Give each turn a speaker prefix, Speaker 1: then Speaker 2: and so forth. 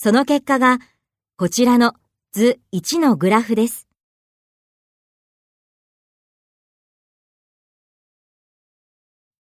Speaker 1: その結果がこちらの図1のグラフです。